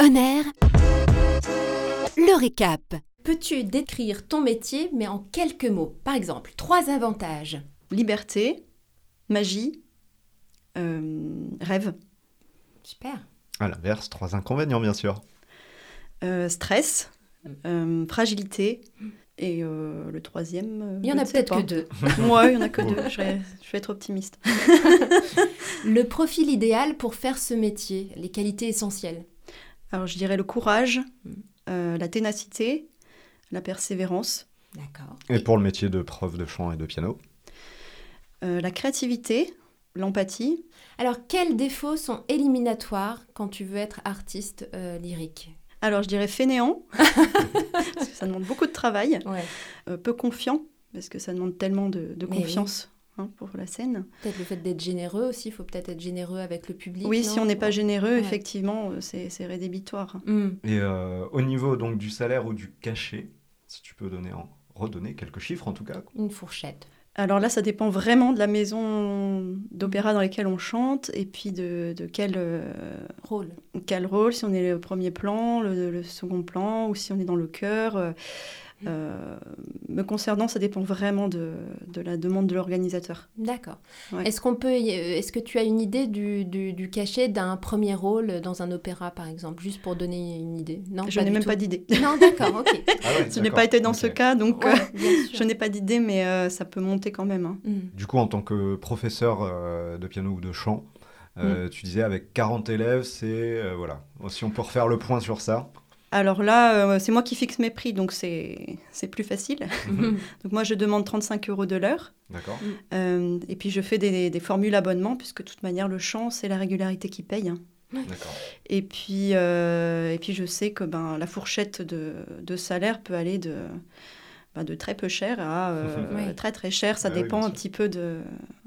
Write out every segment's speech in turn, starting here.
Honneur. Le récap. Peux-tu décrire ton métier, mais en quelques mots? Par exemple, trois avantages. Liberté, magie, euh, rêve, Super. À l'inverse, trois inconvénients, bien sûr. euh, stress, euh, fragilité. Et euh, le troisième. euh, Il y en je a peut-être pas. que deux. Ouais, il y en a que deux. Je vais, je vais être optimiste. Le profil idéal pour faire ce métier, les qualités essentielles. Alors, je dirais le courage, Mm. euh, la ténacité, la persévérance, D'accord. Et pour le métier de prof de chant et de piano euh, la créativité, l'empathie. Alors, quels défauts sont éliminatoires quand tu veux être artiste euh, lyrique? Alors, je dirais fainéant, parce que ça demande beaucoup de travail. Ouais. Euh, peu confiant, parce que ça demande tellement de, de Mais oui. confiance hein, pour la scène. Peut-être le fait d'être généreux aussi, il faut peut-être être généreux avec le public. Oui, si on n'est pas généreux, Ouais. effectivement, euh, c'est rédhibitoire. Hmm. Et euh, au niveau donc du salaire ou du cachet, si tu peux donner en- redonner quelques chiffres en tout cas. Une fourchette. Alors là, ça dépend vraiment de la maison d'opéra dans laquelle on chante et puis de, de quel, euh, Rôle. quel rôle, si on est le premier plan, le, le second plan ou si on est dans le chœur. euh, euh, me concernant, ça dépend vraiment de, de la demande de l'organisateur. D'accord. Ouais. Est-ce qu'on peut, euh, est-ce que tu as une idée du, du, du cachet d'un premier rôle dans un opéra, par exemple, juste pour donner une idée? Non, Je n'ai même tout. pas d'idée. Non, d'accord, ok. Ah ouais, Je n'ai d'accord. pas été dans ce cas, donc Ouais, euh, je n'ai pas d'idée, mais euh, ça peut monter quand même. hein. Hmm. Du coup, en tant que professeur euh, de piano ou de chant, euh, tu disais avec 40 élèves, c'est euh, voilà. Si on peut refaire le point sur ça. Alors là, euh, c'est moi qui fixe mes prix, donc c'est c'est plus facile. Mhm. Donc moi, je demande 35 euros de l'heure. D'accord. Euh, et puis je fais des, des formules abonnement, puisque de toute manière, le chant, c'est la régularité qui paye. hein. D'accord. Et puis, euh, et puis je sais que ben, la fourchette de, de salaire peut aller de, ben, de très peu cher à euh, Oui. très très cher. Ça Bah dépend un petit peu de,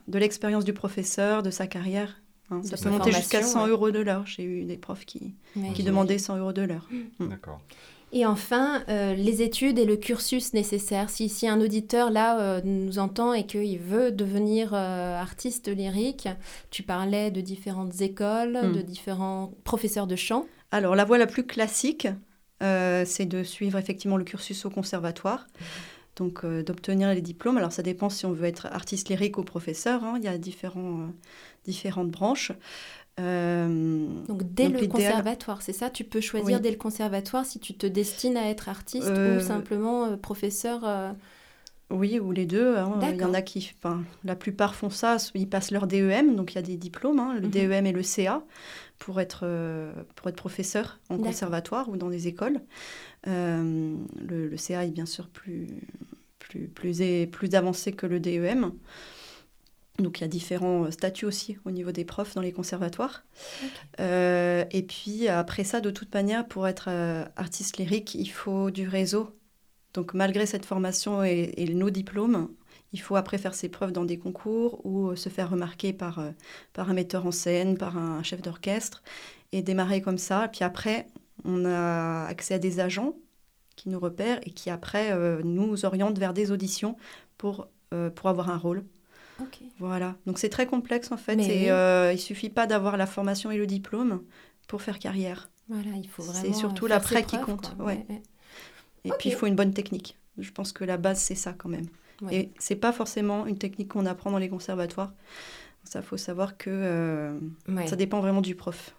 de l'expérience du professeur, de sa carrière. Hein. De Ça peut monter jusqu'à formation, 100 ouais. euros de l'heure. J'ai eu des profs qui, Ouais. qui demandaient 100 euros de l'heure. D'accord. Et enfin, euh, les études et le cursus nécessaire. Si, si un auditeur là euh, nous entend et qu'il veut devenir euh, artiste lyrique, tu parlais de différentes écoles, Mm. de différents professeurs de chant. Alors, la voie la plus classique, euh, c'est de suivre effectivement le cursus au conservatoire, donc euh, d'obtenir les diplômes. Alors, ça dépend si on veut être artiste lyrique ou professeur. hein. Il y a différents, euh, différentes branches. Euh, Donc dès Donc, le conservatoire, c'est ça? Tu peux choisir Oui. dès le conservatoire si tu te destines à être artiste ou simplement professeur. Oui, ou les deux. hein. Il y en a qui, enfin, la plupart font ça. Ils passent leur DEM, donc il y a des diplômes, hein, le Mhm. DEM et le CA, pour être, euh, pour être professeur en conservatoire ou dans des écoles. Euh, le, le CA est bien sûr plus, plus, plus, avancé que le DEM. Donc il y a différents euh, statuts aussi au niveau des profs dans les conservatoires. Euh, et puis après ça, de toute manière, pour être euh, artiste lyrique, il faut du réseau. Donc malgré cette formation et, et nos diplômes, il faut après faire ses preuves dans des concours ou euh, se faire remarquer par, euh, par un metteur en scène, par un chef d'orchestre, et démarrer comme ça. Puis après, on a accès à des agents qui nous repèrent et qui après euh, nous orientent vers des auditions pour, euh, pour avoir un rôle. Voilà. Donc c'est très complexe en fait. Mais et euh, il suffit pas d'avoir la formation et le diplôme pour faire carrière. Voilà, il faut C'est vraiment. surtout euh, faire l'après qui compte, ouais. Et puis il faut une bonne technique. Je pense que la base c'est ça quand même. Ouais. Et c'est pas forcément une technique qu'on apprend dans les conservatoires. Ça faut savoir que euh, Ouais. ça dépend vraiment du prof.